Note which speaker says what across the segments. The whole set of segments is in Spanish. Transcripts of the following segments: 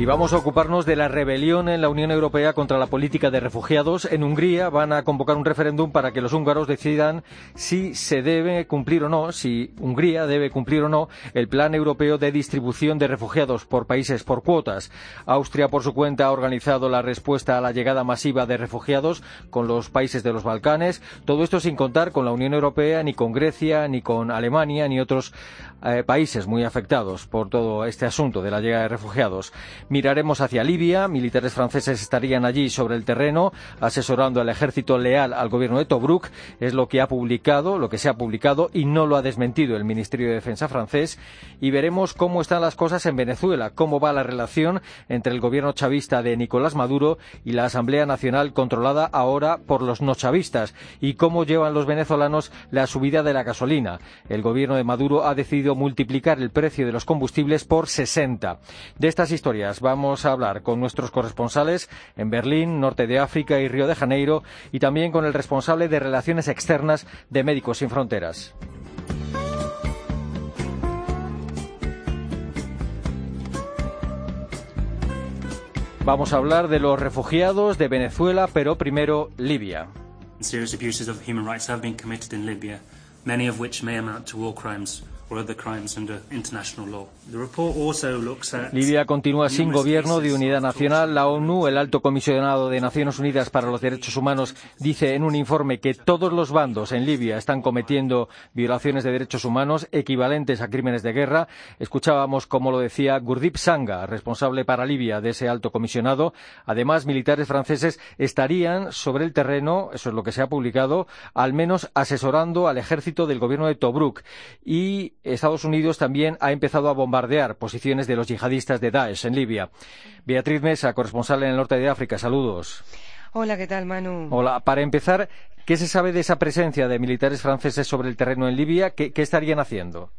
Speaker 1: Y vamos a ocuparnos de la rebelión en la Unión Europea contra la política de refugiados. En Hungría van a convocar un referéndum para que los húngaros decidan si se debe cumplir o no, si Hungría debe cumplir o no el plan europeo de distribución de refugiados por países por cuotas. Austria, por su cuenta, ha organizado la respuesta a la llegada masiva de refugiados con los países de los Balcanes. Todo esto sin contar con la Unión Europea, ni con Grecia, ni con Alemania, ni otros eh, países muy afectados por todo este asunto de la llegada de refugiados. Miraremos hacia Libia. Militares franceses estarían allí sobre el terreno asesorando al ejército leal al gobierno de Tobruk. Es lo que ha publicado, lo que se ha publicado y no lo ha desmentido el Ministerio de Defensa francés. Y veremos cómo están las cosas en Venezuela, cómo va la relación entre el gobierno chavista de Nicolás Maduro y la Asamblea Nacional controlada ahora por los no chavistas y cómo llevan los venezolanos la subida de la gasolina. El gobierno de Maduro ha decidido multiplicar el precio de los combustibles por 60. De estas historias vamos a hablar con nuestros corresponsales en Berlín, Norte de África y Río de Janeiro y también con el responsable de Relaciones Externas de Médicos Sin Fronteras. Vamos a hablar de los refugiados de Venezuela, pero primero Libia. Libia continúa sin gobierno de unidad nacional. La ONU, el alto comisionado de Naciones Unidas para los Derechos Humanos, dice en un informe que todos los bandos en Libia están cometiendo violaciones de derechos humanos equivalentes a crímenes de guerra. Escuchábamos, como lo decía Gurdip Sanga, responsable para Libia de ese alto comisionado. Además, militares franceses estarían sobre el terreno, eso es lo que se ha publicado, al menos asesorando al ejército del gobierno de Tobruk. Y Estados Unidos también ha empezado a bombardear posiciones de los yihadistas de Daesh en Libia. Beatriz Mesa, corresponsal en el norte de África, saludos.
Speaker 2: Hola, ¿qué tal, Manu?
Speaker 1: Hola, para empezar, ¿qué se sabe de esa presencia de militares franceses sobre el terreno en Libia? qué estarían haciendo?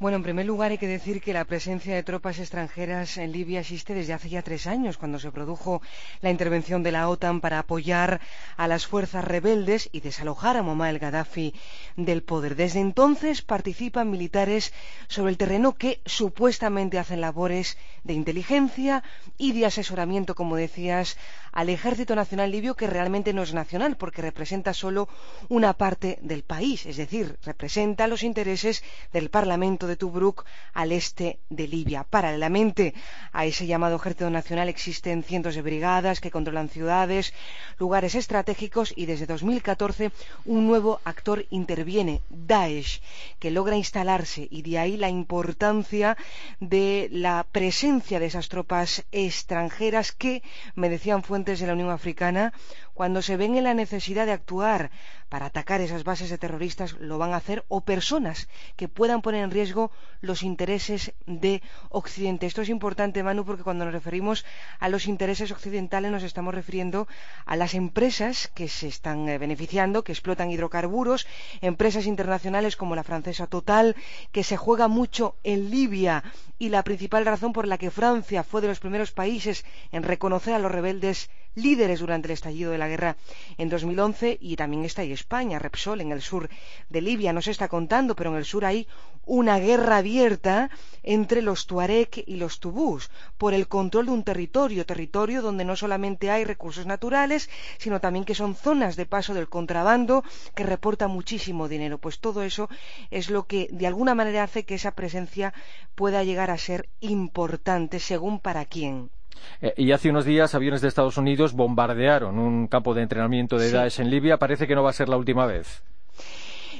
Speaker 2: Bueno, en primer lugar hay que decir que la presencia de tropas extranjeras en Libia existe desde hace ya tres años, cuando se produjo la intervención de la OTAN para apoyar a las fuerzas rebeldes y desalojar a Muammar el Gaddafi del poder. Desde entonces participan militares sobre el terreno que supuestamente hacen labores de inteligencia y de asesoramiento, como decías, al Ejército Nacional Libio, que realmente no es nacional, porque representa solo una parte del país, es decir, representa los intereses del Parlamento de Tobruk al este de Libia. Paralelamente a ese llamado Ejército Nacional existen cientos de brigadas que controlan ciudades, lugares estratégicos y desde 2014 un nuevo actor interviene, Daesh, que logra instalarse y de ahí la importancia de la presencia de esas tropas extranjeras que, me decían de la Unión Africana, cuando se ven en la necesidad de actuar para atacar esas bases de terroristas, lo van a hacer, o personas que puedan poner en riesgo los intereses de Occidente. Esto es importante, Manu, porque cuando nos referimos a los intereses occidentales nos estamos refiriendo a las empresas que se están eh, beneficiando, que explotan hidrocarburos, empresas internacionales como la francesa Total, que se juega mucho en Libia y la principal razón por la que Francia fue de los primeros países en reconocer a los rebeldes líderes durante el estallido de la guerra en 2011 y también está ahí España, Repsol en el sur de Libia, no se está contando, pero en el sur hay una guerra abierta entre los Tuareg y los Tubús por el control de un territorio, territorio donde no solamente hay recursos naturales, sino también que son zonas de paso del contrabando que reporta muchísimo dinero. Pues todo eso es lo que de alguna manera hace que esa presencia pueda llegar a ser importante según para quién.
Speaker 1: Eh, y hace unos días aviones de Estados Unidos bombardearon un campo de entrenamiento de Daesh en Libia. Parece que no va a ser la última vez.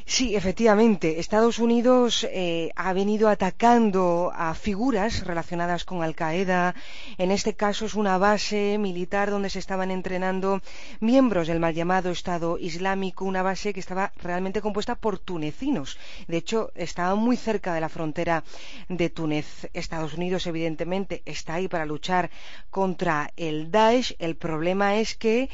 Speaker 2: Sí, efectivamente. Estados Unidos eh, ha venido atacando a figuras relacionadas con Al Qaeda. En este caso es una base militar donde se estaban entrenando miembros del mal llamado Estado Islámico, una base que estaba realmente compuesta por tunecinos. De hecho, estaba muy cerca de la frontera de Túnez. Estados Unidos, evidentemente, está ahí para luchar contra el Daesh. El problema es que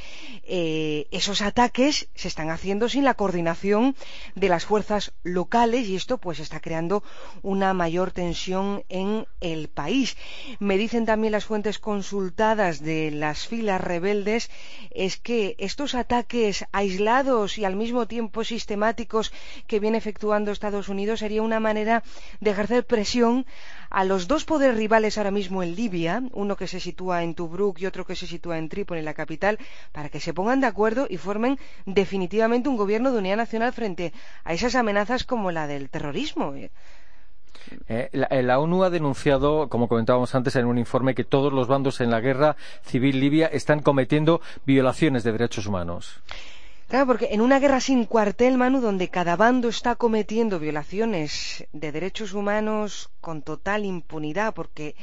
Speaker 2: eh, esos ataques se están haciendo sin la coordinación de las fuerzas locales y esto pues está creando una mayor tensión en el país. Me dicen también las fuentes consultadas de las filas rebeldes es que estos ataques aislados y al mismo tiempo sistemáticos que viene efectuando Estados Unidos sería una manera de ejercer presión a los dos poderes rivales ahora mismo en Libia, uno que se sitúa en Tobruk y otro que se sitúa en Trípoli, la capital, para que se pongan de acuerdo y formen definitivamente un gobierno de unidad nacional frente a esas amenazas como la del terrorismo.
Speaker 1: Eh, la, ONU ha denunciado, como comentábamos antes en un informe, que todos los bandos en la guerra civil libia están cometiendo violaciones de derechos humanos.
Speaker 2: Claro, porque en una guerra sin cuartel, Manu, donde cada bando está cometiendo violaciones de derechos humanos con total impunidad, porque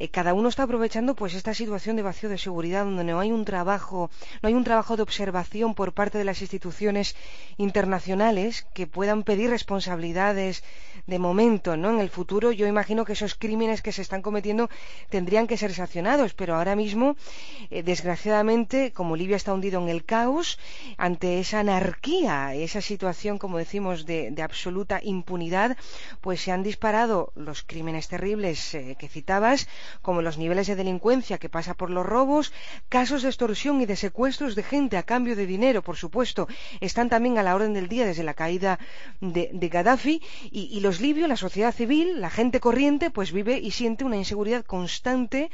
Speaker 2: eh, cada uno está aprovechando pues esta situación de vacío de seguridad donde no hay un trabajo, no hay un trabajo de observación por parte de las instituciones internacionales que puedan pedir responsabilidades de momento, ¿no? En el futuro yo imagino que esos crímenes que se están cometiendo tendrían que ser sancionados, pero ahora mismo, eh, desgraciadamente, como Libia está hundido en el caos, ante esa anarquía, esa situación, como decimos, de, absoluta impunidad, pues se han disparado los crímenes terribles eh, que citabas, como los niveles de delincuencia que pasa por los robos, casos de extorsión y de secuestros de gente a cambio de dinero, por supuesto, están también a la orden del día desde la caída de, Gaddafi y, los libios, la sociedad civil, la gente corriente, pues vive y siente una inseguridad constante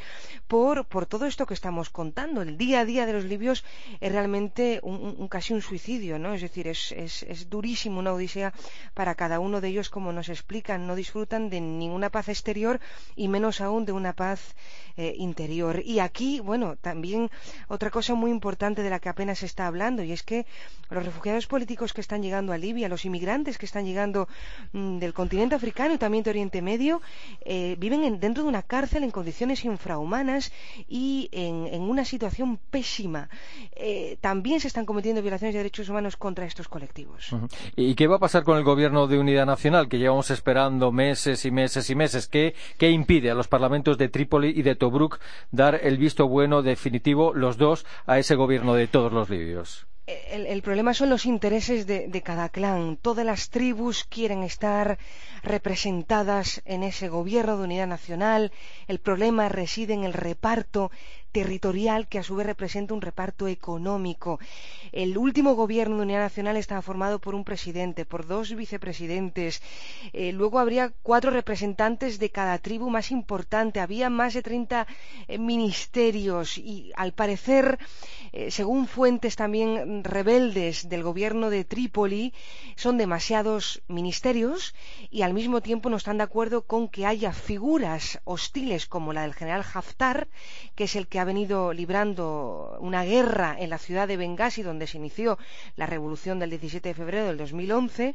Speaker 2: por, todo esto que estamos contando. El día a día de los libios es realmente un, casi un suicidio, ¿no? Es decir, es, es durísimo una odisea para cada uno de ellos, como nos explican, no disfrutan de ninguna paz exterior y menos aún de una paz eh, interior. Y aquí, bueno, también otra cosa muy importante de la que apenas se está hablando, y es que los refugiados políticos que están llegando a Libia, los inmigrantes que están llegando mm, del continente africano y también de Oriente Medio, eh, viven dentro de una cárcel en condiciones infrahumanas y en, una situación pésima. Eh, también se están cometiendo violaciones de derechos humanos contra estos colectivos.
Speaker 1: ¿Y qué va a pasar con el gobierno de unidad nacional, que llevamos esperando meses y meses y meses? ¿Qué, qué impide a los parlamentos Trípoli y de Tobruk dar el visto bueno definitivo, los dos, a ese gobierno de todos los libios?
Speaker 2: El, problema son los intereses de, cada clan. Todas las tribus quieren estar representadas en ese gobierno de unidad nacional. El problema reside en el reparto territorial que a su vez representa un reparto económico. El último gobierno de unidad nacional estaba formado por un presidente, por dos vicepresidentes. Eh, luego habría cuatro representantes de cada tribu más importante. Había más de 30 eh, ministerios y al parecer, eh, según fuentes también rebeldes del gobierno de Trípoli, son demasiados ministerios y al mismo tiempo no están de acuerdo con que haya figuras hostiles como la del general Haftar, que es el que ha venido librando una guerra en la ciudad de Benghazi, donde se inició la revolución del 17 de febrero del 2011.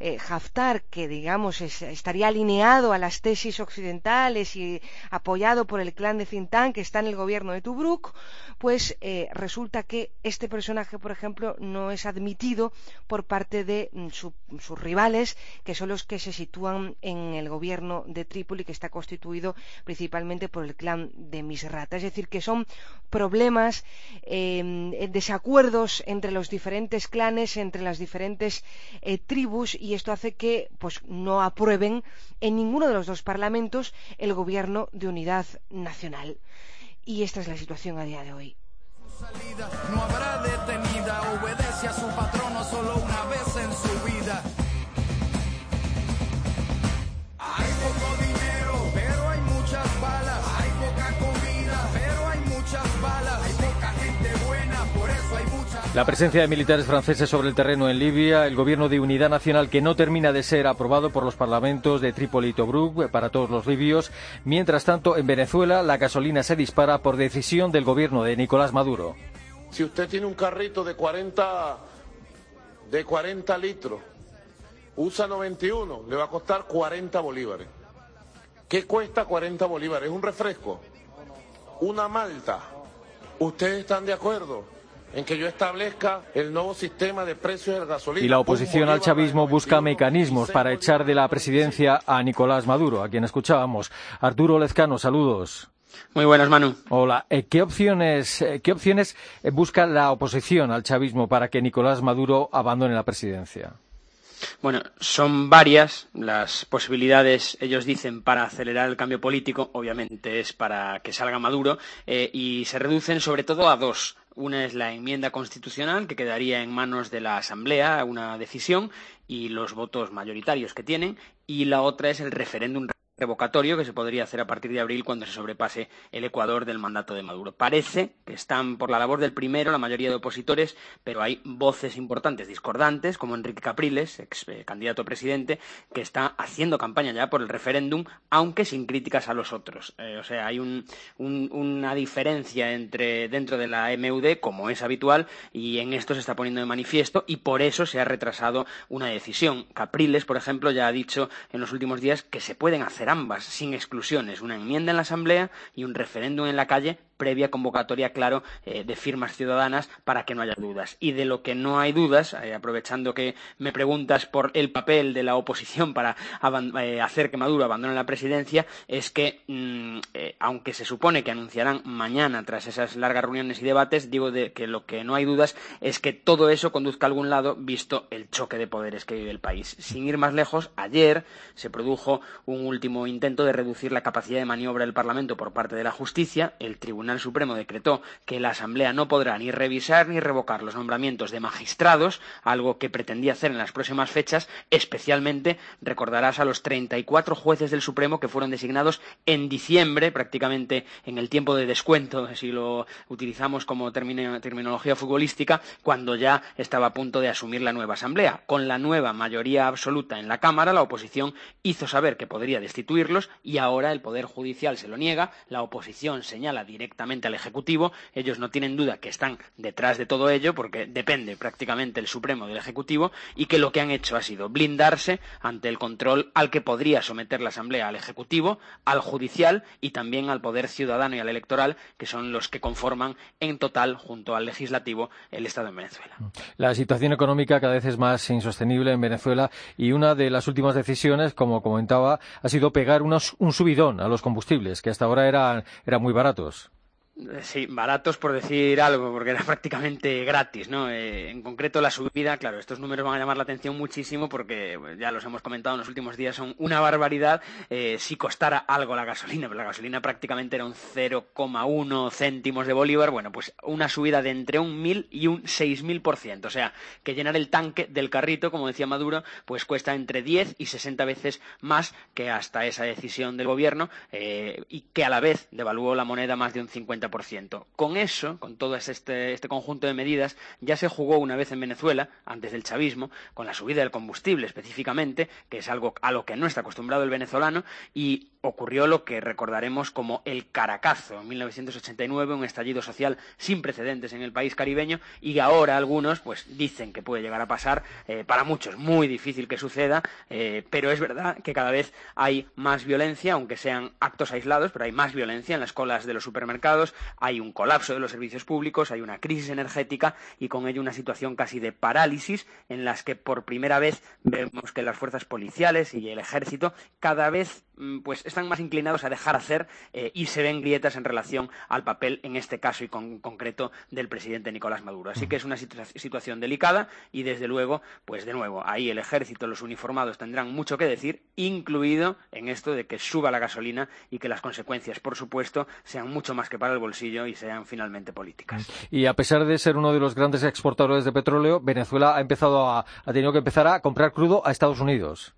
Speaker 2: Eh, Haftar, que digamos estaría alineado a las tesis occidentales y apoyado por el clan de Zintan, que está en el gobierno de Tobruk, pues eh, resulta que este personaje, por ejemplo, no es admitido por parte de mm, sus rivales, que son los que se sitúan en el gobierno de Trípoli, que está constituido principalmente por el clan de Misrata. Es decir, que son problemas, eh, desacuerdos entre los diferentes clanes, entre las diferentes eh, tribus, y esto hace que pues, no aprueben en ninguno de los dos parlamentos el gobierno de unidad nacional. Y esta es la situación a día de hoy. No habrá detenida, obedece a su patrono solo una vez en su La presencia de militares franceses sobre el terreno en Libia, el gobierno de unidad nacional que no termina de ser aprobado por los parlamentos de Trípoli y Tobruk eh, para todos los libios. Mientras tanto, en Venezuela la gasolina se dispara por decisión del gobierno de Nicolás Maduro.
Speaker 3: Si usted tiene un carrito de 40, de 40 litros, usa 91, le va a costar 40 bolívares. ¿Qué cuesta 40 bolívares? ¿Un refresco? ¿Una malta? ¿Ustedes están de acuerdo? En que yo establezca el nuevo sistema de precios del gasolina.
Speaker 1: Y la oposición al chavismo busca mecanismos para echar de la presidencia a Nicolás Maduro, a quien escuchábamos. Arturo Lezcano, saludos.
Speaker 4: Muy buenas, Manu.
Speaker 1: Hola. Eh, ¿Qué opciones, eh, qué opciones eh, busca la oposición al chavismo para que Nicolás Maduro abandone la presidencia?
Speaker 4: Bueno, son varias las posibilidades, ellos dicen, para acelerar el cambio político. Obviamente es para que salga Maduro eh, y se reducen sobre todo a dos. Una es la enmienda constitucional, que quedaría en manos de la Asamblea, una decisión, y los votos mayoritarios que tienen, y la otra es el referéndum revocatorio que se podría hacer a partir de abril cuando se sobrepase el Ecuador del mandato de Maduro. Parece que están por la labor del primero la mayoría de opositores, pero hay voces importantes discordantes, como Enrique Capriles, ex eh, candidato a presidente, que está haciendo campaña ya por el referéndum, aunque sin críticas a los otros. Eh, o sea, hay una diferencia entre dentro de la MUD, como es habitual, y en esto se está poniendo de manifiesto, y por eso se ha retrasado una decisión. Capriles, por ejemplo, ya ha dicho en los últimos días que se pueden hacer ambas, sin exclusiones, una enmienda en la Asamblea y un referéndum en la calle previa convocatoria, claro, eh, de firmas ciudadanas para que no haya dudas. Y de lo que no hay dudas, eh, aprovechando que me preguntas por el papel de la oposición para eh, hacer que Maduro abandone la presidencia, es que, mm, aunque se supone que anunciarán mañana, tras esas largas reuniones y debates, digo de que lo que no hay dudas es que todo eso conduzca a algún lado, visto el choque de poderes que vive el país. Sin ir más lejos, ayer se produjo un último intento de reducir la capacidad de maniobra del Parlamento por parte de la justicia. El Tribunal Tribunal Supremo decretó que la Asamblea no podrá ni revisar ni revocar los nombramientos de magistrados, algo que pretendía hacer en las próximas fechas, especialmente recordarás a los 34 jueces del Supremo que fueron designados en diciembre, prácticamente en el tiempo de descuento, si lo utilizamos como terminología futbolística, cuando ya estaba a punto de asumir la nueva Asamblea. Con la nueva mayoría absoluta en la Cámara, la oposición hizo saber que podría destituirlos y ahora el Poder Judicial se lo niega, la oposición señala directamente al Ejecutivo. Ellos no tienen duda que están detrás de todo ello, porque depende prácticamente el Supremo del Ejecutivo, y que lo que han hecho ha sido blindarse ante el control al que podría someter la Asamblea al Ejecutivo, al Judicial y también al Poder Ciudadano y al Electoral, que son los que conforman en total, junto al Legislativo, el Estado en Venezuela.
Speaker 1: La situación económica cada vez es más insostenible en Venezuela y una de las últimas decisiones, como comentaba, ha sido pegar un subidón a los combustibles, que hasta ahora eran muy baratos.
Speaker 4: Sí, baratos por decir algo, porque era prácticamente gratis, ¿no? Eh, en concreto la subida, claro, estos números van a llamar la atención muchísimo porque pues, ya los hemos comentado en los últimos días, son una barbaridad. Eh, si costara algo la gasolina, pero la gasolina prácticamente era un 0,1 céntimos de bolívar, bueno, pues una subida de entre un mil y un seis mil por ciento, o sea, que llenar el tanque del carrito, como decía Maduro, pues cuesta entre 10 y 60 veces más que hasta esa decisión del gobierno eh, y que a la vez devaluó la moneda más de un 50 con eso, con todo este, este, conjunto de medidas, ya se jugó una vez en Venezuela, antes del chavismo, con la subida del combustible específicamente, que es algo a lo que no está acostumbrado el venezolano, y ocurrió lo que recordaremos como el Caracazo en 1989, un estallido social sin precedentes en el país caribeño, y ahora algunos pues dicen que puede llegar a pasar, eh, para muchos muy difícil que suceda, eh, pero es verdad que cada vez hay más violencia, aunque sean actos aislados, pero hay más violencia en las colas de los supermercados, hay un colapso de los servicios públicos, hay una crisis energética y con ello una situación casi de parálisis en las que por primera vez vemos que las fuerzas policiales y el ejército cada vez pues están más inclinados a dejar hacer eh, y se ven grietas en relación al papel en este caso y con concreto del presidente Nicolás Maduro. Así que es una situación delicada y desde luego, pues de nuevo, ahí el ejército, los uniformados tendrán mucho que decir, incluido en esto de que suba la gasolina y que las consecuencias, por supuesto, sean mucho más que para el bolsillo y sean finalmente políticas.
Speaker 1: Y a pesar de ser uno de los grandes exportadores de petróleo, Venezuela ha empezado a, ha tenido que empezar a comprar crudo a Estados Unidos.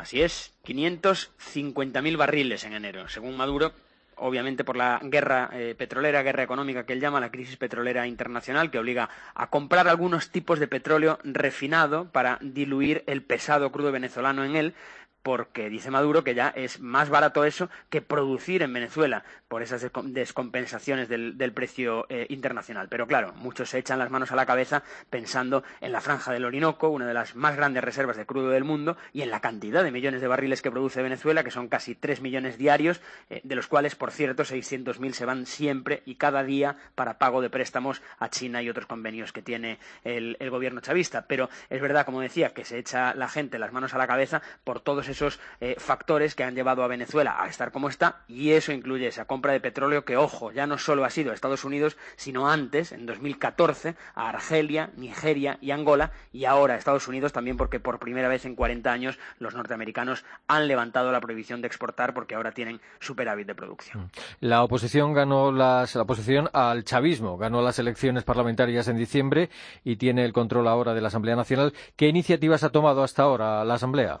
Speaker 4: Así es, 550.000 barriles en enero, según Maduro, obviamente por la guerra eh, petrolera, guerra económica que él llama, la crisis petrolera internacional, que obliga a comprar algunos tipos de petróleo refinado para diluir el pesado crudo venezolano en él, porque dice Maduro que ya es más barato eso que producir en Venezuela por esas descompensaciones del, precio eh, internacional. Pero claro, muchos se echan las manos a la cabeza pensando en la franja del Orinoco, una de las más grandes reservas de crudo del mundo, y en la cantidad de millones de barriles que produce Venezuela, que son casi tres millones diarios, eh, de los cuales, por cierto, 600.000 se van siempre y cada día para pago de préstamos a China y otros convenios que tiene el, el gobierno chavista. Pero es verdad, como decía, que se echa la gente las manos a la cabeza por todos esos eh, factores que han llevado a Venezuela a estar como está y eso incluye esa compra de petróleo que, ojo, ya no solo ha sido a Estados Unidos, sino antes, en 2014, a Argelia, Nigeria y Angola y ahora a Estados Unidos también porque por primera vez en 40 años los norteamericanos han levantado la prohibición de exportar porque ahora tienen superávit de producción. Mm.
Speaker 1: La oposición ganó las, la oposición al chavismo, ganó las elecciones parlamentarias en diciembre y tiene el control ahora de la Asamblea Nacional. ¿Qué iniciativas ha tomado hasta ahora la Asamblea?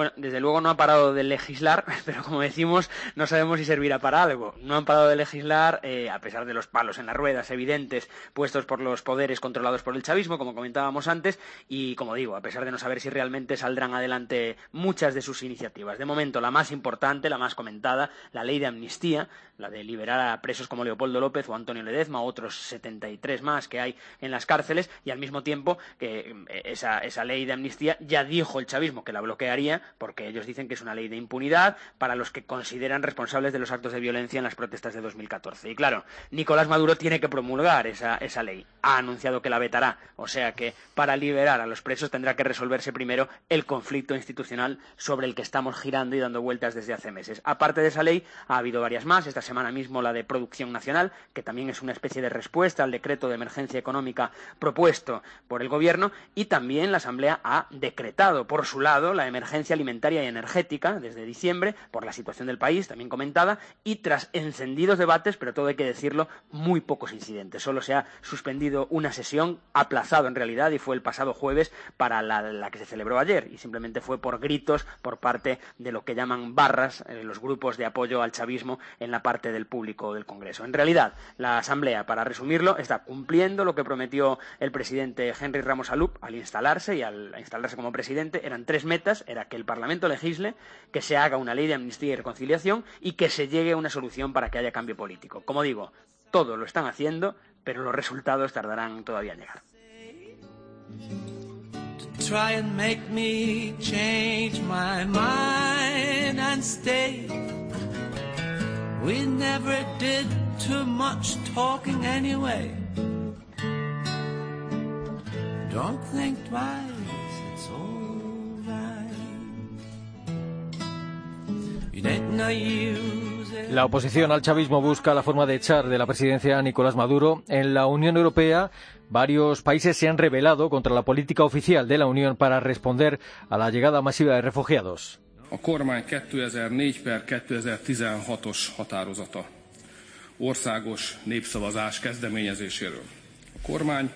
Speaker 4: Bueno, desde luego no ha parado de legislar, pero como decimos, no sabemos si servirá para algo. No han parado de legislar, eh, a pesar de los palos en las ruedas evidentes puestos por los poderes controlados por el chavismo, como comentábamos antes, y como digo, a pesar de no saber si realmente saldrán adelante muchas de sus iniciativas. De momento, la más importante, la más comentada, la ley de amnistía, la de liberar a presos como Leopoldo López o Antonio Ledezma, otros 73 más que hay en las cárceles, y al mismo tiempo que eh, esa, esa ley de amnistía ya dijo el chavismo que la bloquearía porque ellos dicen que es una ley de impunidad para los que consideran responsables de los actos de violencia en las protestas de 2014. Y claro, Nicolás Maduro tiene que promulgar esa, esa ley. Ha anunciado que la vetará. O sea que para liberar a los presos tendrá que resolverse primero el conflicto institucional sobre el que estamos girando y dando vueltas desde hace meses. Aparte de esa ley, ha habido varias más. Esta semana mismo la de producción nacional, que también es una especie de respuesta al decreto de emergencia económica propuesto por el Gobierno. Y también la Asamblea ha decretado, por su lado, la emergencia alimentaria y energética desde diciembre por la situación del país, también comentada, y tras encendidos debates, pero todo hay que decirlo, muy pocos incidentes. Solo se ha suspendido una sesión, aplazado en realidad, y fue el pasado jueves para la, que se celebró ayer, y simplemente fue por gritos por parte de lo que llaman barras, eh, los grupos de apoyo al chavismo en la parte del público del Congreso. En realidad, la Asamblea, para resumirlo, está cumpliendo lo que prometió el presidente Henry Ramos Alup al instalarse y al instalarse como presidente. Eran tres metas, era que el Parlamento legisle, que se haga una ley de amnistía y reconciliación y que se llegue a una solución para que haya cambio político. Como digo, todo lo están haciendo, pero los resultados tardarán todavía en llegar.
Speaker 1: Don't think La oposición al chavismo busca la forma de echar de la presidencia a Nicolás Maduro. En la Unión Europea, varios países se han rebelado contra la política oficial de la Unión para responder a la llegada masiva de refugiados. A kormány 2004 per 2016-os határozata országos népszavazás kezdeményezéséről. A kormány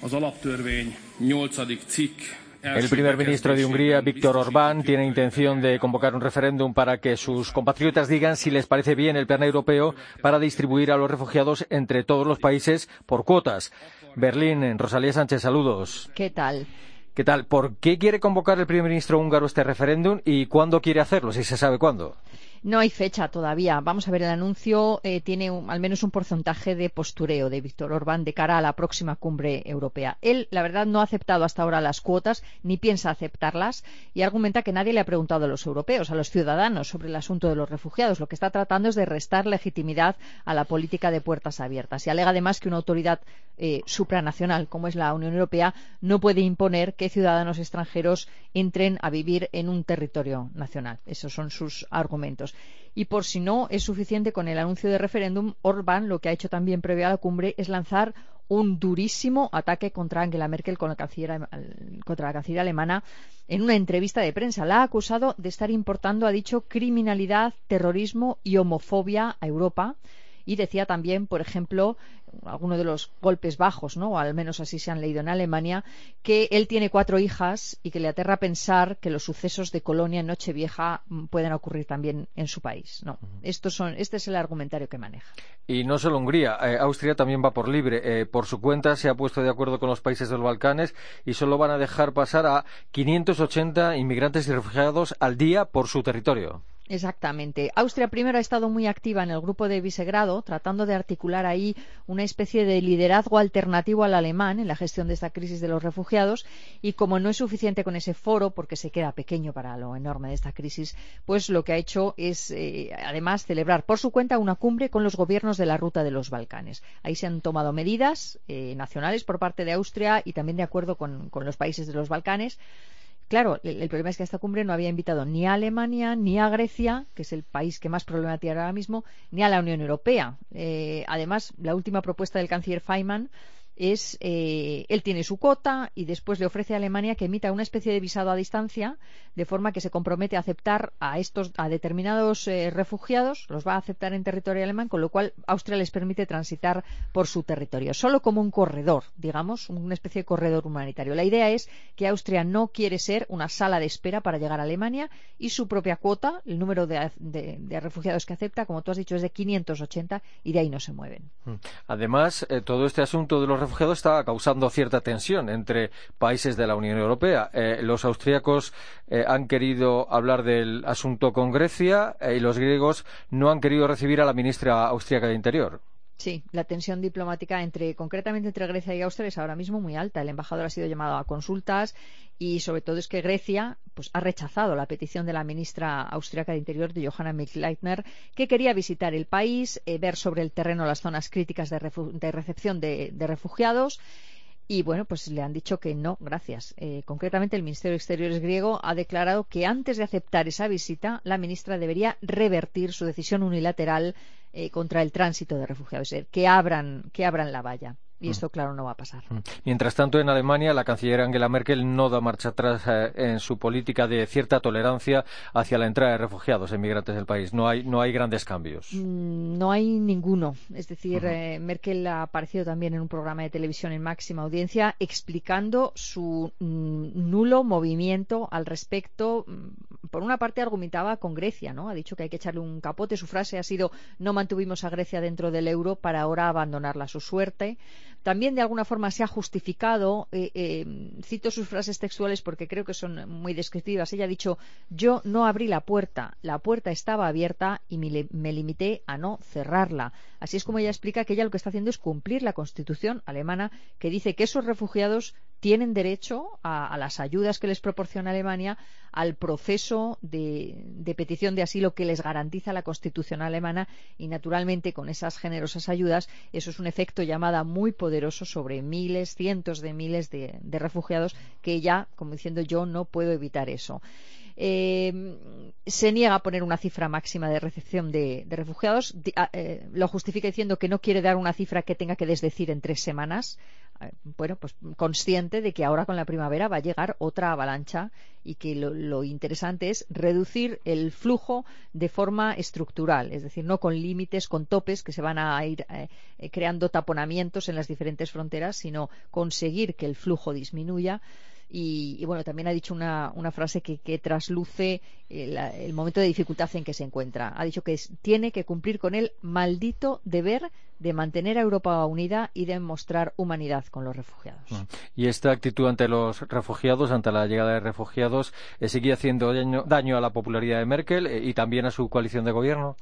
Speaker 1: az alaptörvény 8. cikk el primer ministro de Hungría, Víctor Orbán, tiene intención de convocar un referéndum para que sus compatriotas digan si les parece bien el plan europeo para distribuir a los refugiados entre todos los países por cuotas. Berlín, Rosalía Sánchez, saludos.
Speaker 5: ¿Qué tal?
Speaker 1: ¿Qué tal? ¿Por qué quiere convocar el primer ministro húngaro este referéndum y cuándo quiere hacerlo, si se sabe cuándo?
Speaker 5: No hay fecha todavía. Vamos a ver, el anuncio eh, tiene al menos un porcentaje de postureo de Víctor Orbán de cara a la próxima cumbre europea. Él, la verdad, no ha aceptado hasta ahora las cuotas ni piensa aceptarlas y argumenta que nadie le ha preguntado a los europeos, a los ciudadanos, sobre el asunto de los refugiados. Lo que está tratando es de restar legitimidad a la política de puertas abiertas. Y alega además que una autoridad eh, supranacional, como es la Unión Europea, no puede imponer que ciudadanos extranjeros entren a vivir en un territorio nacional. Esos son sus argumentos. Y por si no es suficiente con el anuncio de referéndum, Orbán lo que ha hecho también previo a la cumbre es lanzar un durísimo ataque contra Angela Merkel contra la canciller alemana en una entrevista de prensa. La ha acusado de estar importando, ha dicho, criminalidad, terrorismo y homofobia a Europa y decía también, por ejemplo, alguno de los golpes bajos, ¿no? o al menos así se han leído en Alemania, que él tiene cuatro hijas y que le aterra pensar que los sucesos de Colonia en Nochevieja mm, pueden ocurrir también en su país. No, Estos son, este es el argumentario que maneja.
Speaker 1: Y no solo Hungría, eh, Austria también va por libre. Eh, por su cuenta se ha puesto de acuerdo con los países de los Balcanes y solo van a dejar pasar a 580 inmigrantes y refugiados al día por su territorio.
Speaker 5: Exactamente. Austria primero ha estado muy activa en el grupo de Visegrado, tratando de articular ahí una especie de liderazgo alternativo al alemán en la gestión de esta crisis de los refugiados y como no es suficiente con ese foro, porque se queda pequeño para lo enorme de esta crisis, pues lo que ha hecho es eh, además celebrar por su cuenta una cumbre con los gobiernos de la ruta de los Balcanes. Ahí se han tomado medidas eh, nacionales por parte de Austria y también de acuerdo con los países de los Balcanes Claro, el, problema es que a esta cumbre no había invitado ni a Alemania, ni a Grecia, que es el país que más problema tiene ahora mismo, ni a la Unión Europea. Eh, además, la última propuesta del canciller Feynman es eh, él tiene su cuota y después le ofrece a Alemania que emita una especie de visado a distancia de forma que se compromete a aceptar a estos a determinados eh, refugiados los va a aceptar en territorio alemán con lo cual Austria les permite transitar por su territorio solo como un corredor digamos una especie de corredor humanitario la idea es que Austria no quiere ser una sala de espera para llegar a Alemania y su propia cuota el número de, refugiados que acepta como tú has dicho es de 580 y de ahí no se mueven
Speaker 1: mm. además eh, todo este asunto de los refugiados está causando cierta tensión entre países de la Unión Europea. Eh, los austríacos eh, han querido hablar del asunto con Grecia eh, y los griegos no han querido recibir a la ministra austríaca de Interior.
Speaker 5: Sí, la tensión diplomática entre, concretamente entre Grecia y Austria es ahora mismo muy alta. El embajador ha sido llamado a consultas y sobre todo es que Grecia pues, ha rechazado la petición de la ministra austríaca de Interior, de Johanna Mikl-Leitner, que quería visitar el país, eh, ver sobre el terreno las zonas críticas de, recepción de, refugiados. Y bueno, pues le han dicho que no, gracias. Eh, concretamente, el Ministerio de Exteriores griego ha declarado que antes de aceptar esa visita, la ministra debería revertir su decisión unilateral eh, contra el tránsito de refugiados, es decir, que abran, que abran la valla. Y mm. esto, claro, no va a pasar. Mm.
Speaker 1: Mientras tanto, en Alemania, la canciller Angela Merkel no da marcha atrás eh, en su política de cierta tolerancia hacia la entrada de refugiados emigrantes del país. No hay, no hay grandes cambios.
Speaker 5: Mm, no hay ninguno. Es decir, eh, Merkel ha aparecido también en un programa de televisión en máxima audiencia explicando su nulo movimiento al respecto. Por una parte, argumentaba con Grecia, ¿no? Ha dicho que hay que echarle un capote. Su frase ha sido no mantuvimos a Grecia dentro del euro para ahora abandonarla a su suerte. También de alguna forma se ha justificado, eh, eh, cito sus frases textuales porque creo que son muy descriptivas. Ella ha dicho, yo no abrí la puerta, la puerta estaba abierta y me, me limité a no cerrarla. Así es como ella explica que ella lo que está haciendo es cumplir la constitución alemana que dice que esos refugiados tienen derecho a, las ayudas que les proporciona Alemania, al proceso de, petición de asilo que les garantiza la Constitución alemana y, naturalmente, con esas generosas ayudas, eso es un efecto llamada muy poderoso sobre miles, cientos de miles de, refugiados que ya, como diciendo yo, no puedo evitar eso. Eh, se niega a poner una cifra máxima de recepción de, refugiados. Ah, eh, lo justifica diciendo que no quiere dar una cifra que tenga que desdecir en tres semanas. Eh, bueno, pues consciente de que ahora con la primavera va a llegar otra avalancha y que lo, interesante es reducir el flujo de forma estructural, es decir, no con límites, con topes que se van a ir creando taponamientos en las diferentes fronteras, sino conseguir que el flujo disminuya y, bueno, también ha dicho una, frase que, trasluce el, momento de dificultad en que se encuentra. Ha dicho que tiene que cumplir con el maldito deber de mantener a Europa unida y de mostrar humanidad con los refugiados.
Speaker 1: Y esta actitud ante los refugiados, ante la llegada de refugiados, eh, sigue haciendo daño, a la popularidad de Merkel eh, y también a su coalición de gobierno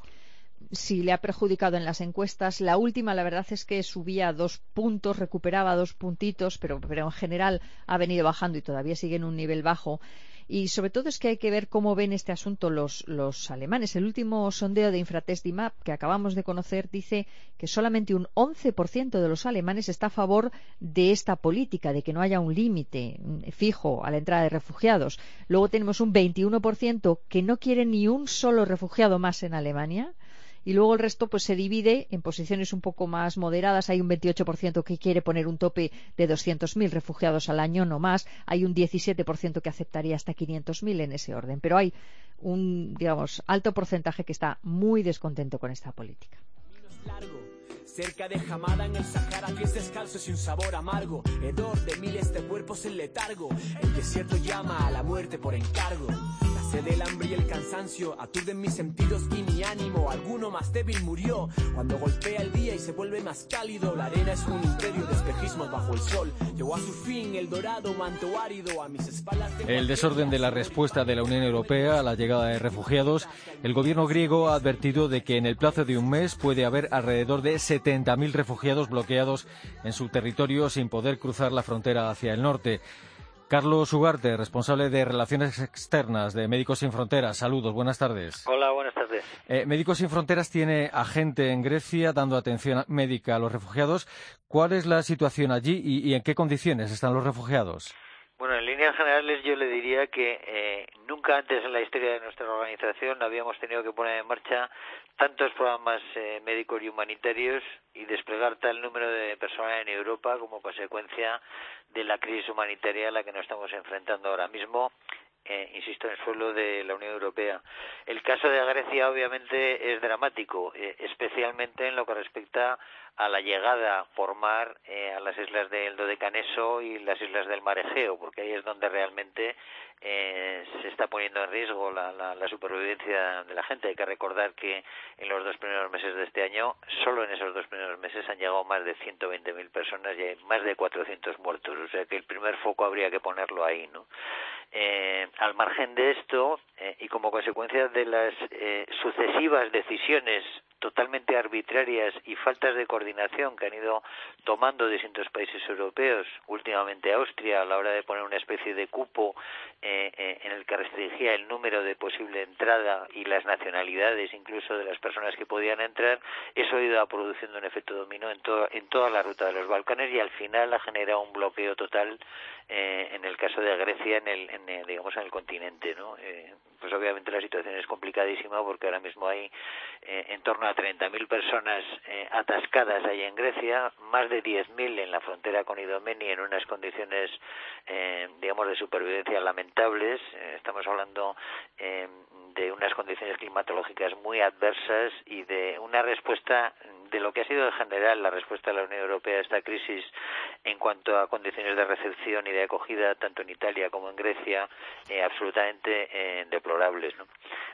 Speaker 5: sí le ha perjudicado en las encuestas. La última, la verdad es que subía dos puntos, recuperaba dos puntitos, pero, pero en general ha venido bajando y todavía sigue en un nivel bajo. Y sobre todo es que hay que ver cómo ven este asunto los, los alemanes. El último sondeo de Infratestimap que acabamos de conocer dice que solamente un 11% de los alemanes está a favor de esta política, de que no haya un límite fijo a la entrada de refugiados. Luego tenemos un 21% que no quiere ni un solo refugiado más en Alemania y luego el resto pues se divide en posiciones un poco más moderadas. Hay un 28% que quiere poner un tope de 200.000 refugiados al año, no más. Hay un 17% que aceptaría hasta 500.000 en ese orden. Pero hay un, digamos, alto porcentaje que está muy descontento con esta política. Cerca de Jamada en el Sahara, pies descalzos y un sabor amargo. Del hambre y el cansancio aturden mis sentidos y mi ánimo. Alguno más débil murió cuando golpea el día y se vuelve más cálido. La arena es un imperio de espejismos bajo el sol. Llegó a su fin el dorado manto árido a mis espaldas.
Speaker 1: El desorden de la respuesta de la Unión Europea a la llegada de refugiados. El gobierno griego ha advertido de que en el plazo de un mes puede haber alrededor de 70.000 refugiados bloqueados en su territorio sin poder cruzar la frontera hacia el norte. Carlos Ugarte, responsable de Relaciones Externas de Médicos Sin Fronteras. Saludos, buenas tardes.
Speaker 6: Hola, buenas tardes.
Speaker 1: Eh, Médicos Sin Fronteras tiene agente en Grecia dando atención médica a los refugiados. ¿Cuál es la situación allí y, en qué condiciones están los refugiados?
Speaker 6: Bueno, en líneas generales yo le diría que eh, nunca antes en la historia de nuestra organización habíamos tenido que poner en marcha tantos programas eh, médicos y humanitarios y desplegar tal número de personas en Europa como consecuencia de la crisis humanitaria a la que nos estamos enfrentando ahora mismo eh, insisto, en el suelo de la Unión Europea. El caso de Grecia obviamente es dramático, eh, especialmente en lo que respecta a la llegada por mar eh, a las islas del Dodecaneso y las islas del Mar Egeo, porque ahí es donde realmente eh, se está poniendo en riesgo la, la, la, supervivencia de la gente. Hay que recordar que en los dos primeros meses de este año, solo en esos dos primeros meses han llegado más de 120.000 personas y hay más de 400 muertos. O sea que el primer foco habría que ponerlo ahí, ¿no? Eh, al margen de esto, eh, y como consecuencia de las eh, sucesivas decisiones totalmente arbitrarias y faltas de coordinación que han ido tomando distintos países europeos, últimamente Austria, a la hora de poner una especie de cupo eh, eh, en el que restringía el número de posible entrada y las nacionalidades incluso de las personas que podían entrar, eso ha ido produciendo un efecto dominó en, to en toda la ruta de los Balcanes y al final ha generado un bloqueo total eh, en el caso de Grecia en el, en, digamos en el continente, ¿no? Eh, pues obviamente la situación es complicadísima porque ahora mismo hay eh, en torno a 30.000 personas eh, atascadas ahí en Grecia, más de 10.000 en la frontera con Idomeni en unas condiciones, eh, digamos, de supervivencia lamentables. Eh, estamos hablando eh, de unas condiciones climatológicas muy adversas y de una respuesta de lo que ha sido en general la respuesta de la Unión Europea a esta crisis en cuanto a condiciones de recepción y de acogida tanto en Italia como en Grecia eh, absolutamente eh, deplorables. ¿no?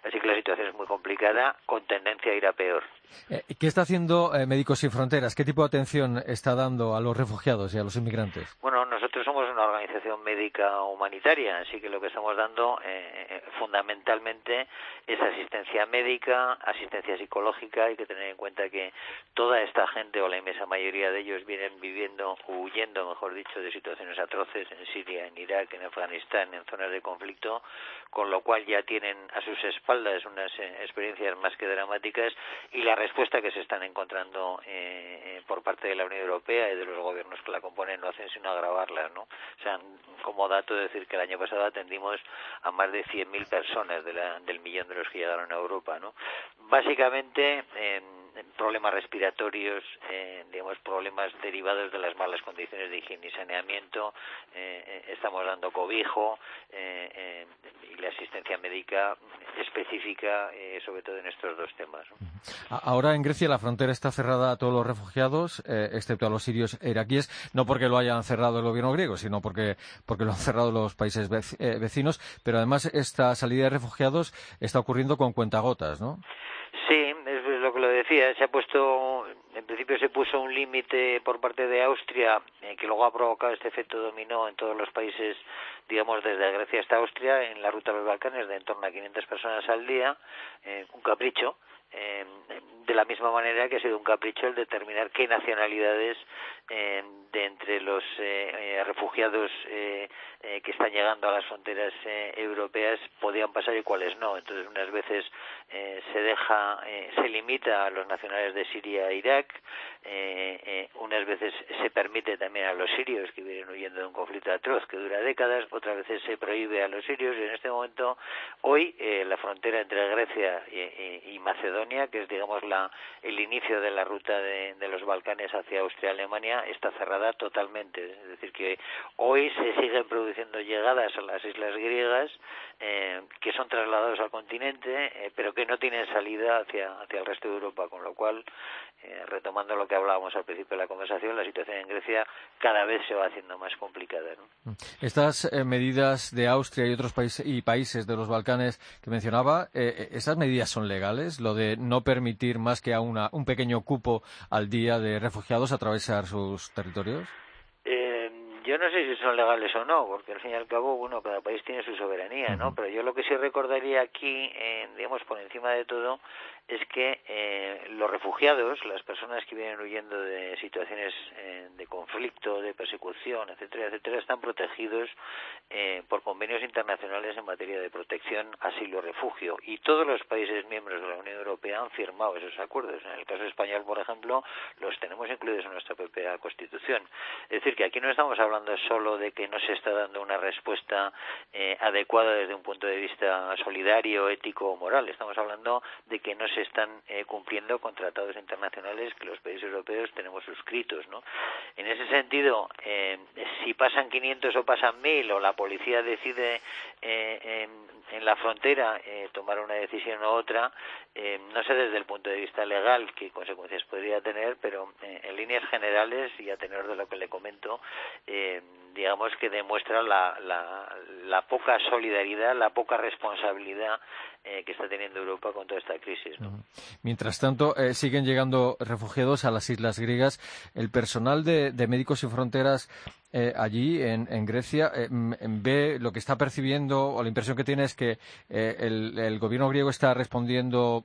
Speaker 6: Así que la situación es muy complicada con tendencia a ir a peor.
Speaker 1: Eh, ¿Qué está haciendo eh, Médicos Sin Fronteras? ¿Qué tipo de atención está dando a los refugiados y a los inmigrantes?
Speaker 6: Bueno, nosotros somos una organización médica humanitaria, así que lo que estamos dando eh, fundamentalmente es asistencia médica, asistencia psicológica. Hay que tener en cuenta que toda esta gente o la inmensa mayoría de ellos vienen viviendo, huyendo, mejor dicho, de situaciones atroces en Siria, en Irak, en Afganistán, en zonas de conflicto, con lo cual ya tienen a sus espaldas unas eh, experiencias más que dramáticas y la respuesta que se están encontrando eh, por parte de la Unión Europea y de los gobiernos que la componen no hacen sino agravarlas, ¿no? O sea, como dato decir que el año pasado atendimos a más de 100.000 personas del millón de los que llegaron a Europa, ¿no? Básicamente, eh, problemas respiratorios, eh, digamos, problemas derivados de las malas condiciones de higiene y saneamiento, eh, estamos dando cobijo eh, y la asistencia médica específica, sobre todo en estos dos temas. ¿no?
Speaker 1: Ahora en Grecia la frontera está cerrada a todos los refugiados, excepto a los sirios e iraquíes, no porque lo hayan cerrado el gobierno griego, sino porque, porque lo han cerrado los países vecinos, pero además esta salida de refugiados está ocurriendo con cuentagotas, ¿no?
Speaker 6: Sí, es lo que lo decía, se ha puesto, en principio se puso un límite por parte de Austria, eh, que luego ha provocado este efecto dominó en todos los países, digamos, desde Grecia hasta Austria, en la ruta de los Balcanes, de en torno a 500 personas al día, eh, un capricho, eh, de la misma manera que ha sido un capricho el determinar qué nacionalidades eh, de entre los eh, refugiados eh, que están llegando a las fronteras europeas podían pasar y cuáles no. Entonces, unas veces se deja, se limita a los nacionales de Siria e Irak, unas veces se permite también a los sirios que vienen huyendo de un conflicto atroz que dura décadas, otras veces se prohíbe a los sirios y en este momento, hoy, la frontera entre Grecia y, y Macedonia, que es, digamos, la, el inicio de la ruta de, de los Balcanes hacia Austria-Alemania, está cerrada totalmente. Es decir, que hoy se siguen produciendo llegadas a las islas griegas eh, que son trasladados al continente, eh, pero que no tienen salida hacia, hacia el resto de Europa, con lo cual, eh, retomando lo que hablábamos al principio de la conversación, la situación en Grecia cada vez se va haciendo más complicada. ¿no?
Speaker 1: Estas eh, medidas de Austria y otros países y países de los Balcanes que mencionaba, eh, ¿esas medidas son legales? Lo de no permitir más que a una, un pequeño cupo al día de refugiados atravesar sus territorios?
Speaker 6: Yo no sé si son legales o no, porque al fin y al cabo, bueno, cada país tiene su soberanía, ¿no? Uh -huh. Pero yo lo que sí recordaría aquí, eh, digamos, por encima de todo, es que eh, los refugiados, las personas que vienen huyendo de situaciones eh, de conflicto, de persecución, etcétera, etcétera, están protegidos eh, por convenios internacionales en materia de protección, asilo, refugio. Y todos los países miembros de la Unión Europea han firmado esos acuerdos. En el caso español, por ejemplo, los tenemos incluidos en nuestra propia Constitución. Es decir, que aquí no estamos hablando hablando solo de que no se está dando una respuesta eh, adecuada desde un punto de vista solidario, ético o moral. Estamos hablando de que no se están eh, cumpliendo con tratados internacionales que los países europeos tenemos suscritos. ¿no? En ese sentido, eh, si pasan 500 o pasan 1000 o la policía decide en, en, la frontera tomar una decisión u otra, no sé desde el punto de vista legal qué consecuencias podría tener, pero en líneas generales y a tener de lo que le comento, eh, digamos que demuestra la, la, poca solidaridad, la poca responsabilidad eh, que está teniendo Europa con toda esta crisis.
Speaker 1: Mientras tanto, eh, siguen llegando refugiados a las islas griegas. El personal de, Médicos Sin Fronteras eh, allí, en, Grecia, ve lo que está percibiendo o la impresión que tiene es que el, el, gobierno griego está respondiendo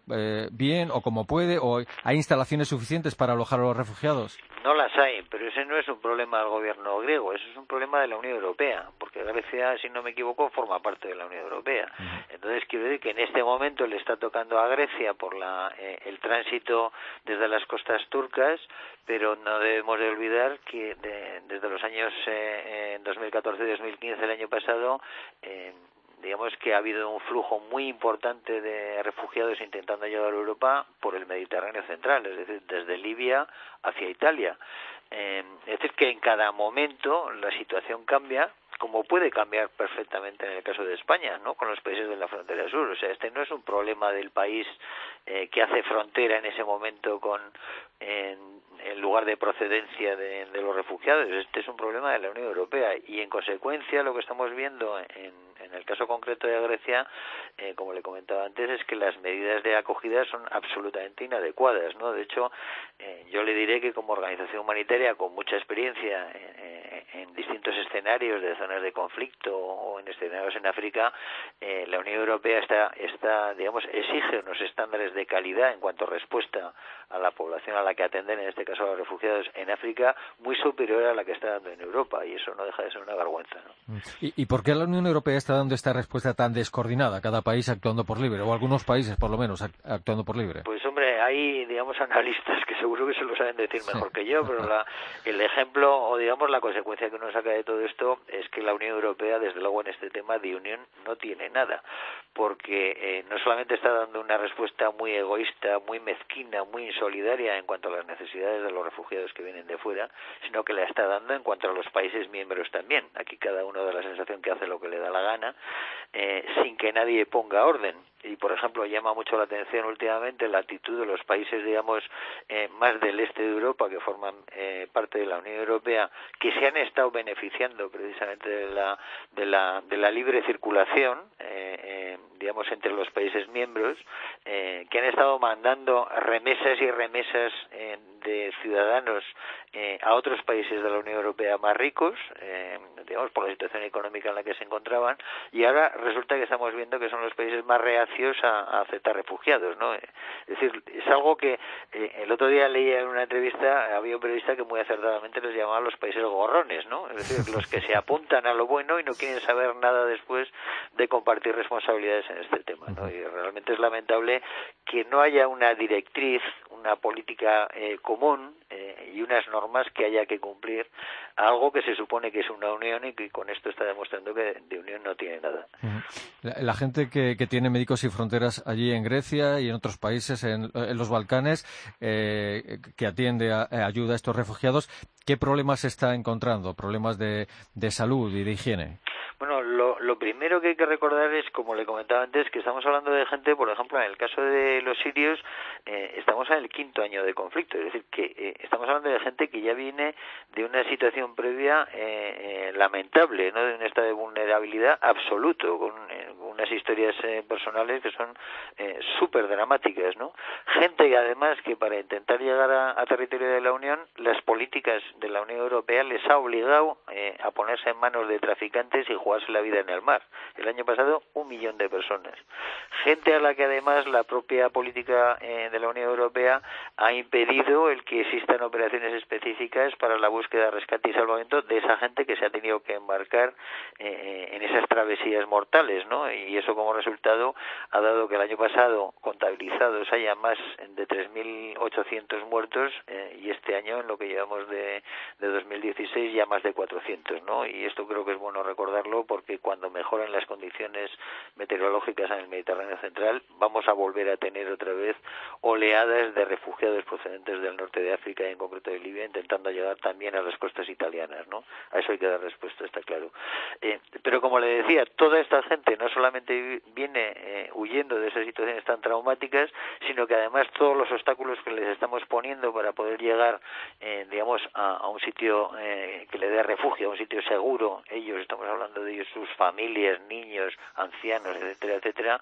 Speaker 1: bien o como puede o hay instalaciones suficientes para alojar a los refugiados.
Speaker 6: No las hay, pero ese no es un problema del gobierno griego, eso es un problema de la Unión Europea, porque Grecia, si no me equivoco, forma parte de la Unión Europea. Entonces, quiero decir que en este momento le está tocando a Grecia por la, eh, el tránsito desde las costas turcas, pero no debemos de olvidar que desde los años eh, 2014 y 2015, el año pasado, eh, digamos que ha habido un flujo muy importante de refugiados intentando llegar a Europa por el Mediterráneo central, es decir, desde Libia hacia Italia. Eh, es decir, que en cada momento la situación cambia, como puede cambiar perfectamente en el caso de España, ¿no? Con los países de la frontera sur. O sea, este no es un problema del país eh, que hace frontera en ese momento con el lugar de procedencia de, los refugiados. Este es un problema de la Unión Europea y, en consecuencia, lo que estamos viendo en, el caso concreto de Grecia, eh, como le comentaba antes, es que las medidas de acogida son absolutamente inadecuadas. ¿no? De hecho, eh, yo le diré que como organización humanitaria con mucha experiencia en distintos escenarios de zonas de conflicto o en escenarios en África, eh, la Unión Europea está, está, digamos, exige unos estándares de calidad en cuanto a respuesta a la población a la que atenden, en este caso a los refugiados en África, muy superior a la que está dando en Europa y eso no deja de ser una vergüenza. ¿no?
Speaker 1: ¿Y, ¿Y por qué la Unión Europea está dando esta respuesta tan descoordinada, cada país actuando por libre, o algunos países por lo menos actuando por libre?
Speaker 6: Pues hombre, hay, digamos, analistas que seguro que se lo saben decir mejor que yo, pero la, el ejemplo o, digamos, la consecuencia que uno saca de todo esto es que la Unión Europea, desde luego en este tema de unión, no tiene nada, porque eh, no solamente está dando una respuesta muy egoísta, muy mezquina, muy insolidaria en cuanto a las necesidades de los refugiados que vienen de fuera, sino que la está dando en cuanto a los países miembros también. Aquí cada uno da la sensación que hace lo que le da la gana, eh, sin que nadie ponga orden y por ejemplo llama mucho la atención últimamente la actitud de los países digamos eh, más del este de Europa que forman eh, parte de la Unión Europea que se han estado beneficiando precisamente de la de la, de la libre circulación eh, digamos entre los países miembros que han estado mandando remesas y remesas de ciudadanos a otros países de la Unión Europea más ricos digamos por la situación económica en la que se encontraban y ahora resulta que estamos viendo que son los países más reacios a, aceptar refugiados, ¿no? Es decir, es algo que eh, el otro día leía en una entrevista, había un periodista que muy acertadamente les llamaba los países gorrones, ¿no? Es decir, los que se apuntan a lo bueno y no quieren saber nada después de compartir responsabilidades en este tema, ¿no? Y realmente es lamentable que no haya una directriz, una política eh, común eh, y unas normas que haya que cumplir, algo que se supone que es una unión y que con esto está demostrando que de unión no tiene nada.
Speaker 1: La, gente que, que tiene médicos y Fronteras allí en Grecia y en otros países, en, los Balcanes, eh, que atiende a, ayuda a estos refugiados. ¿Qué problemas está encontrando? ¿Problemas de, de salud y de higiene?
Speaker 6: Bueno, lo, lo, primero que hay que recordar es, como le comentaba antes, que estamos hablando de gente, por ejemplo, en el caso de los sirios, eh, estamos en el quinto año de conflicto, es decir, que eh, estamos hablando de gente que ya viene de una situación previa eh, lamentable, ¿no? de un estado de vulnerabilidad absoluto, con unas historias personales que son súper dramáticas, ¿no? Gente que además que para intentar llegar a, territorio de la Unión, las políticas de la Unión Europea les ha obligado a ponerse en manos de traficantes y jugarse la vida en el mar. El año pasado, un millón de personas. Gente a la que además la propia política eh, de la Unión Europea ha impedido el que existan operaciones específicas para la búsqueda, rescate y salvamento de esa gente que se ha tenido que embarcar eh, en esas travesías mortales, ¿no? Y eso como resultado ha dado que el año pasado contabilizados haya más de 3.800 muertos eh, y este año en lo que llevamos de, de 2016 ya más de 400, ¿no? Y esto creo que es bueno recordarlo porque cuando mejoren las condiciones meteorológicas en el Mediterráneo central vamos a volver a tener otra vez oleadas de refugiados procedentes del norte de África y en concreto de Libia intentando llegar también a las costas italianas, ¿no? A eso hay que dar respuesta, está claro. Eh, pero como le decía, toda esta gente no solamente viene eh, huyendo de esas situaciones tan traumáticas, sino que además todos los obstáculos que les estamos poniendo para poder llegar, eh, digamos, a, un sitio que le dé refugio, a un sitio seguro, ellos, estamos hablando de ellos, sus familias, niños, ancianos, etcétera, etcétera,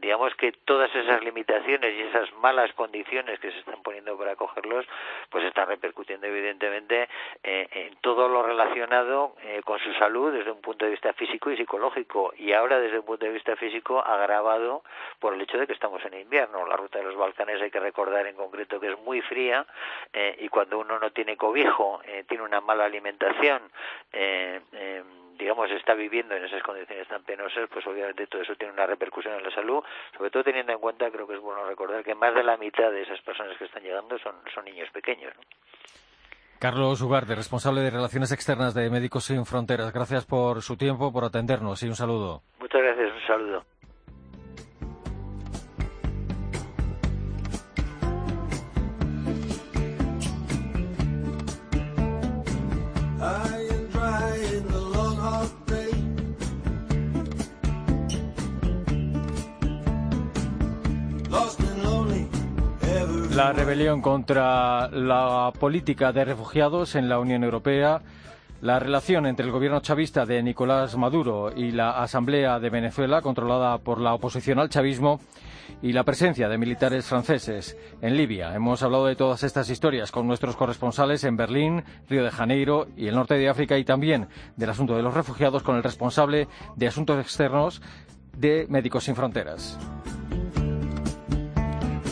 Speaker 6: digamos que todas esas limitaciones y esas malas condiciones que se están poniendo para acogerlos, pues están repercutiendo evidentemente en todo lo relacionado con su salud desde un punto de vista físico y psicológico y ahora desde un punto de vista físico agravado por el hecho de que estamos en invierno. La ruta de los Balcanes hay que recordar en concreto que es muy fría eh, y cuando uno no tiene cobijo, eh, tiene una mala alimentación, eh, digamos, está viviendo en esas condiciones tan penosas, pues obviamente todo eso tiene una repercusión en la salud, sobre todo teniendo en cuenta, creo que es bueno recordar que más de la mitad de esas personas que están llegando son, son niños pequeños.
Speaker 1: Carlos Ugarte, responsable de Relaciones Externas de Médicos Sin Fronteras. Gracias por su tiempo, por atendernos y un saludo.
Speaker 6: Muchas gracias, un saludo.
Speaker 1: La rebelión contra la política de refugiados en la Unión Europea, la relación entre el gobierno chavista de Nicolás Maduro y la Asamblea de Venezuela, controlada por la oposición al chavismo, y la presencia de militares franceses en Libia. Hemos hablado de todas estas historias con nuestros corresponsales en Berlín, Río de Janeiro y el norte de África y también del asunto de los refugiados con el responsable de asuntos externos de Médicos Sin Fronteras.